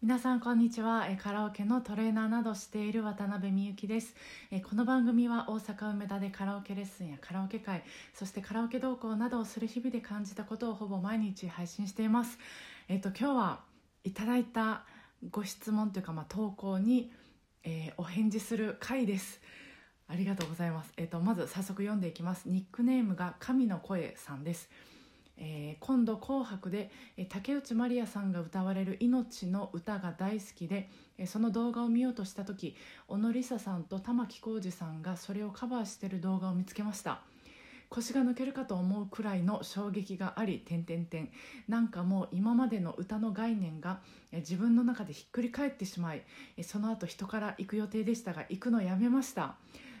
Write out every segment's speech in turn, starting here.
皆さんこんにちは。カラオケのトレーナーなどしている渡辺美幸です。この番組は大阪梅田でカラオケレッスンやカラオケ会そしてカラオケ同行などをする日々で感じたことをほぼ毎日配信しています。えっと今日はいただいたご質問というかまあ投稿に、えーお返事する回です。ありがとうございます。えっとまず早速読んでいきます。ニックネームが神の声さんです。えー今度「紅白で」えー竹内まりやさんが歌われる「命の歌」が大好きで、えーその動画を見ようとした時小野梨沙さんと玉置浩二さんがそれをカバーしてる動画を見つけました。腰が抜けるかと思うくらいの衝撃があり点々点なんかもう今までの歌の概念がえ自分の中でひっくり返ってしまいえその後人から行く予定でしたが行くのやめました。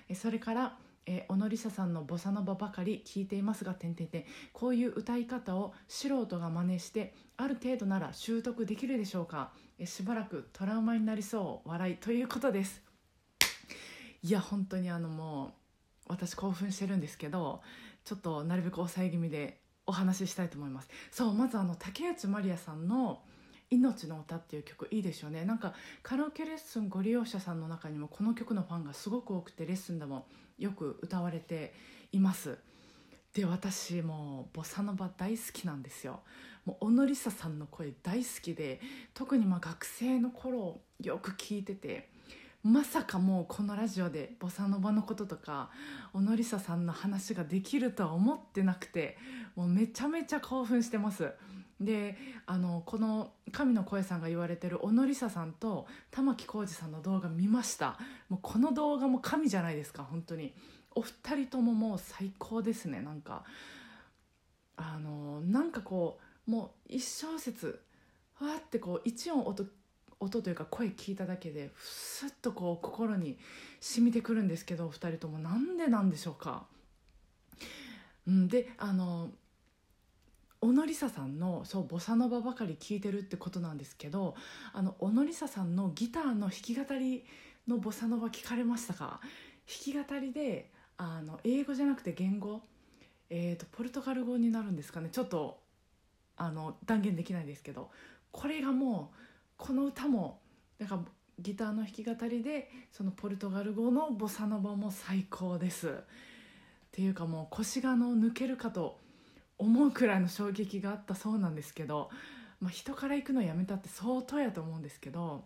えそれからえー小野梨沙さんのボサノバばかり聞いていますが点々点こういう歌い方を素人が真似してある程度なら習得できるでしょうか？えしばらくトラウマになりそう笑いということです。いや本当にあのもう私興奮してるんですけどちょっとなるべく抑え気味でお話ししたいと思います。そうまずあの竹内まりやさんの「命の歌」っていう曲いいですよね。なんかカラオケレッスンご利用者さんの中にもこの曲のファンがすごく多くてレッスンでもよく歌われています。で私もうボサノバ大好きなんですよ。もう小野梨沙さんの声大好きで特にま学生の頃よく聞いててまさかもうこのラジオでボサノバのこととか小野梨沙さんの話ができるとは思ってなくてもうめちゃめちゃ興奮してます。であのこの神の声さんが言われてる小野梨沙さんと玉置浩二さんの動画見ました。もうこの動画も神じゃないですか本当に。お二人とももう最高ですねなんか。あのなんかこうもう一小節わってこう一音音音というか声聞いただけでスッとこう心に染みてくるんですけどお二人とも。なんでなんでしょうか、うん、であの小野梨沙さんのそうボサノバばかり聴いてるってことなんですけどあの小野梨沙さんのギターの弾き語りのボサノバ聞かれましたか？弾き語りであの英語じゃなくて言語、えー、とポルトガル語になるんですかね？ちょっとあの断言できないですけど。これがもうこの歌もなんかギターの弾き語りでそのポルトガル語のボサノバも最高です。っていうかもう腰がの抜けるかと思うくらいの衝撃があったそうなんですけど、まあ、人から行くのやめたって相当やと思うんですけど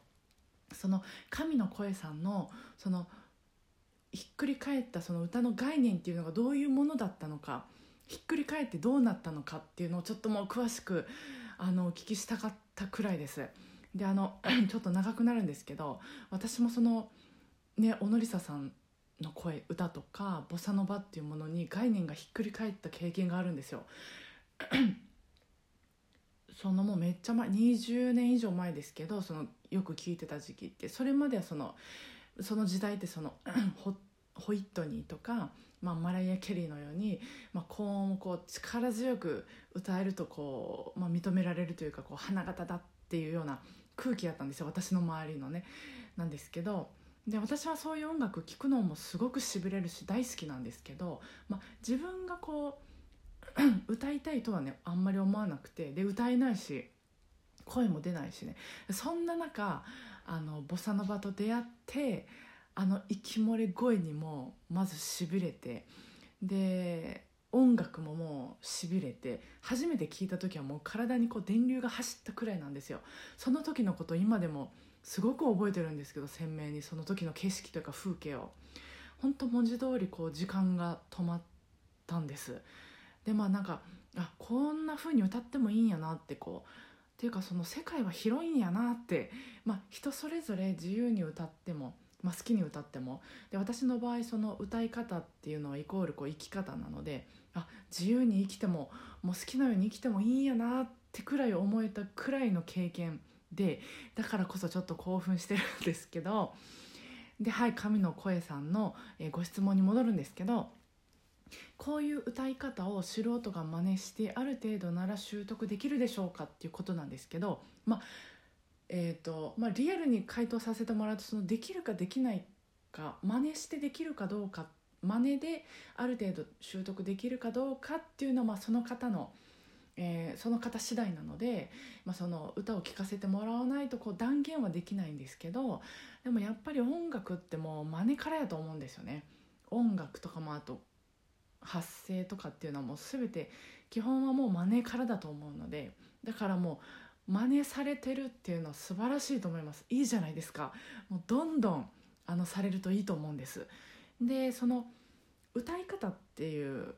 その神の声さんのそのひっくり返ったその歌の概念っていうのがどういうものだったのかひっくり返ってどうなったのかっていうのをちょっともう詳しくあのお聞きしたかったくらいです。であの ちょっと長くなるんですけど私もそのね小野梨沙さんの声歌とかボサノバっていうものに概念がひっくり返った経験があるんですよ。そのもうめっちゃ前20年以上前ですけどそのよく聞いてた時期ってそれまではそのその時代ってその ホホイットニーとか、まあ、マライア・ケリーのように、まあ、高音をこう力強く歌えるとこう、まあ、認められるというかこう花形だっていうような空気だったんですよ私の周りのねなんですけどで私はそういう音楽聴くのもすごくしびれるし大好きなんですけど、まあ、自分がこう 歌いたいとはねあんまり思わなくてで歌えないし声も出ないしね。そんな中あのボサノバと出会ってあの息漏れ声にもまずしびれてで音楽ももうしびれて初めて聞いた時はもう体にこう電流が走ったくらいなんですよ。その時のこと今でもすごく覚えてるんですけど鮮明にその時の景色というか風景を。本当文字通りこう時間が止まったんです。でまあなんかあこんな風に歌ってもいいんやなってこうっていうかその世界は広いんやなってまあ人それぞれ自由に歌ってもまあ、好きに歌っても。で私の場合その歌い方っていうのはイコールこう生き方なのであ自由に生きてももう好きなように生きてもいいんやなってくらい思えたくらいの経験でだからこそちょっと興奮してるんですけどではい神の声さんの、ご質問に戻るんですけどこういう歌い方を素人が真似してある程度なら習得できるでしょうかっていうことなんですけどまあえーとまあ、リアルに回答させてもらうとそのできるかできないか真似してできるかどうか真似である程度習得できるかどうかっていうのは、まあ、その方のえー、その方次第なので、まあ、その歌を聴かせてもらわないとこう断言はできないんですけどでもやっぱり音楽ってもう真似からやと思うんですよね。音楽とかもあと発声とかっていうのはもう全て基本はもう真似からだと思うのでだからもう真似されてるっていうのは素晴らしいと思いますいいじゃないですかもうどんどんあのされるといいと思うんですでその歌い方っていう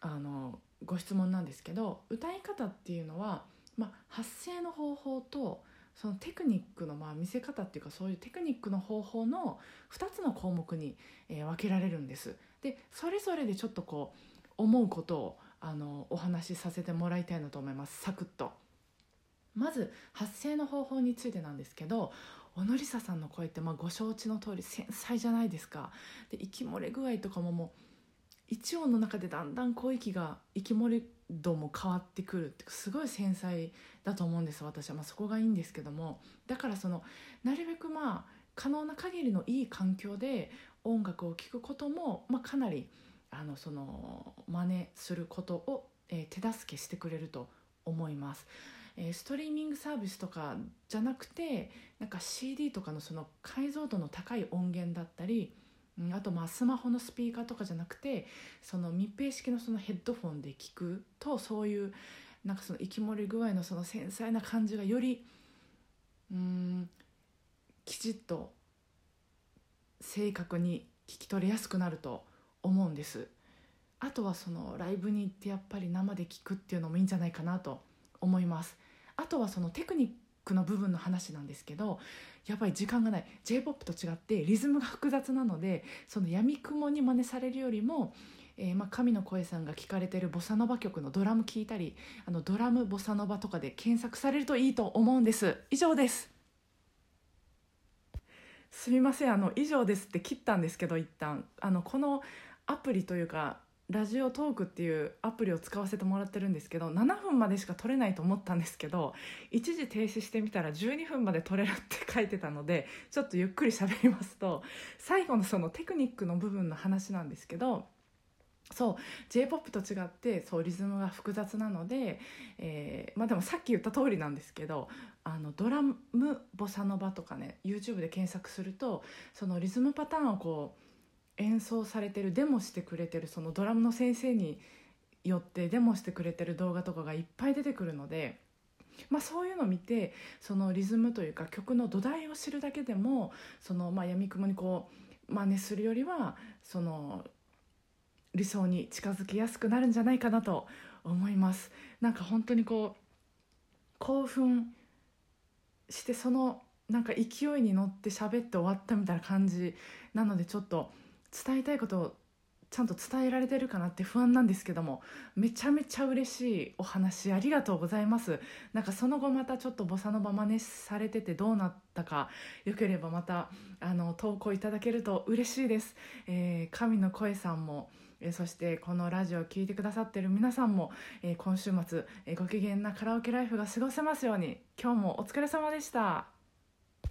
あのご質問なんですけど歌い方っていうのは、まあ、発声の方法とそのテクニックのまあ見せ方っていうかそういうテクニックの方法の2つの項目に、え分けられるんです。でそれぞれでちょっとこう思うことをあのお話しさせてもらいたいなと思いますサクッと。まず発声の方法についてなんですけど小野梨沙さんの声ってまあご承知の通り繊細じゃないですか。で息漏れ具合とかももう一音の中でだんだん声域が息漏れ度も変わってくるってすごい繊細だと思うんです私は、まあ、そこがいいんですけどもだからそのなるべくまあ可能な限りのいい環境で音楽を聴くことも、まあ、かなりあのその真似することを、えー、手助けしてくれると思います。えー、ストリーミングサービスとかじゃなくてなんか CD とかのその解像度の高い音源だったりあとまあスマホのスピーカーとかじゃなくてその密閉式のそのヘッドフォンで聞くとそういうなんかその息漏れ具合のその繊細な感じがよりうんきちっと正確に聞き取りやすくなると思うんです。あとはそのライブに行ってやっぱり生で聞くっていうのもいいんじゃないかなと思います。あとはそのテクニックの部分の話なんですけどやっぱり時間がない。J p o p と違ってリズムが複雑なのでその闇雲に真似されるよりもえー、まあ、神の声さんが聞かれてるボサノバ曲のドラム聞いたりあのドラムボサノバとかで検索されるといいと思うんです。以上です。すみません。あの以上ですって切ったんですけど一旦。あのこのアプリというかラジオトークっていうアプリを使わせてもらってるんですけど7分までしか撮れないと思ったんですけど一時停止してみたら12分まで撮れるって書いてたのでちょっとゆっくり喋りますと最後のそのテクニックの部分の話なんですけどそう j p o p と違ってそうリズムが複雑なので、えー、まあ、でもさっき言った通りなんですけどあのドラムボサノバとかね YouTube で検索するとそのリズムパターンをこう演奏されてるデモしてくれてるそのドラムの先生によってデモしてくれてる動画とかがいっぱい出てくるので、まあ、そういうのを見てそのリズムというか曲の土台を知るだけでもそのまあ闇雲にこう真似するよりはその理想に近づきやすくなるんじゃないかなと思います。なんか本当にこう興奮してそのなんか勢いに乗って喋って終わったみたいな感じなのでちょっと伝えたいことをちゃんと伝えられてるかなって不安なんですけどもめちゃめちゃ嬉しいお話ありがとうございますなんかその後またちょっとボサノバ真似されててどうなったかよければまたあの投稿いただけると嬉しいです、えー、神の声さんもえそしてこのラジオを聴いてくださってる皆さんも、え今週末、えご機嫌なカラオケライフが過ごせますように今日もお疲れ様でした。